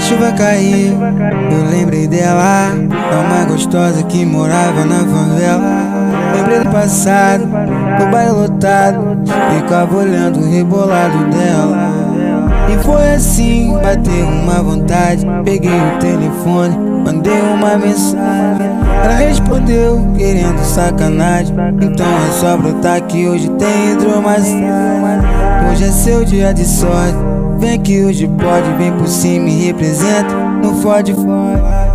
chuva cair, eu lembrei dela. É uma gostosa que morava na favela. Lembrei do passado, do baile lotado. Ficava olhando o rebolado dela. E foi assim, bateu uma vontade. Peguei o telefone, mandei uma mensagem. Ela respondeu, querendo sacanagem. Então é só brotar que hoje tem hidromassagem. Hoje é seu dia de sorte. Vem que hoje pode, vem por cima e representa. Não fode, fode.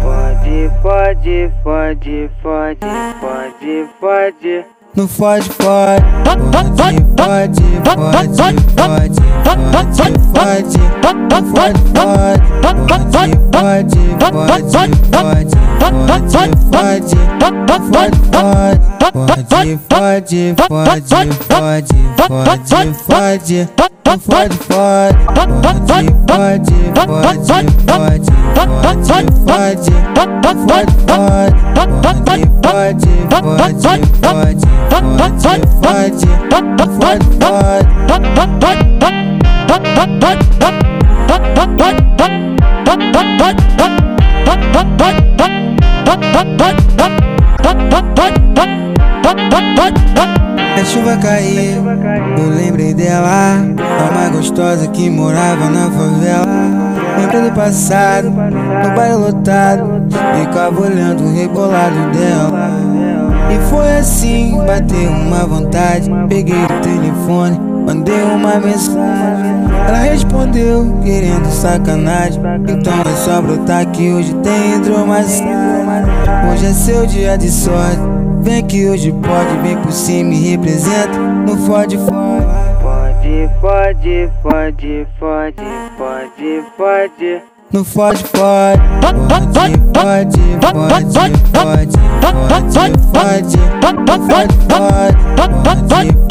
Pode, pode, pode, pode, pode, pode. Não fode, fode. Pode, pode, pode, pode, pode, pode. Não fode, fode. Pode, pode, pode, pode, pode, pode. Não Fode, fode, fode, fode, fode, fode, tu fode, fode. Fode, fode, fode, fode, fode, fode, tu fode, fode. Fode, fode, fode, fode, fode, fode, tu fode, fode. What? A chuva cair, eu lembrei dela. É uma gostosa que morava na favela. Lembrei do passado, no baile lotado. Ficava olhando o rebolado dela. E foi assim, bateu uma vontade. Peguei o telefone, mandei uma mensagem. Ela respondeu, querendo sacanagem. Então é só brotar que hoje tem hidromassagem. Hoje é seu dia de sorte. Vem que hoje pode, vem por cima e representa. Não fode, fode. Pode, pode, pode, pode, pode, pode. Não fode, fode. Pode, pode, pode, pode, pode, pode. Não fode, fode.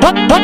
Bye.